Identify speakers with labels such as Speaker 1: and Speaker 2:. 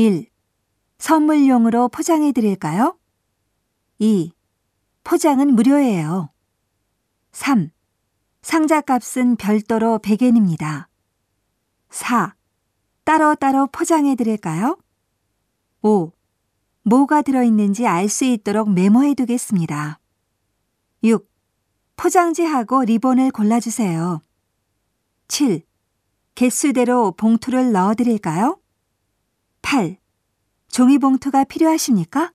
Speaker 1: 1. 선물용으로 포장해 드릴까요? 2. 포장은 무료예요. 3. 상자 값은 별도로 100엔입니다. 4. 따로따로 포장해 드릴까요? 5. 뭐가 들어있는지 알 수 있도록 메모해 두겠습니다. 6. 포장지하고 리본을 골라주세요. 7. 개수대로 봉투를 넣어 드릴까요? 8. 종이봉투가 필요하십니까?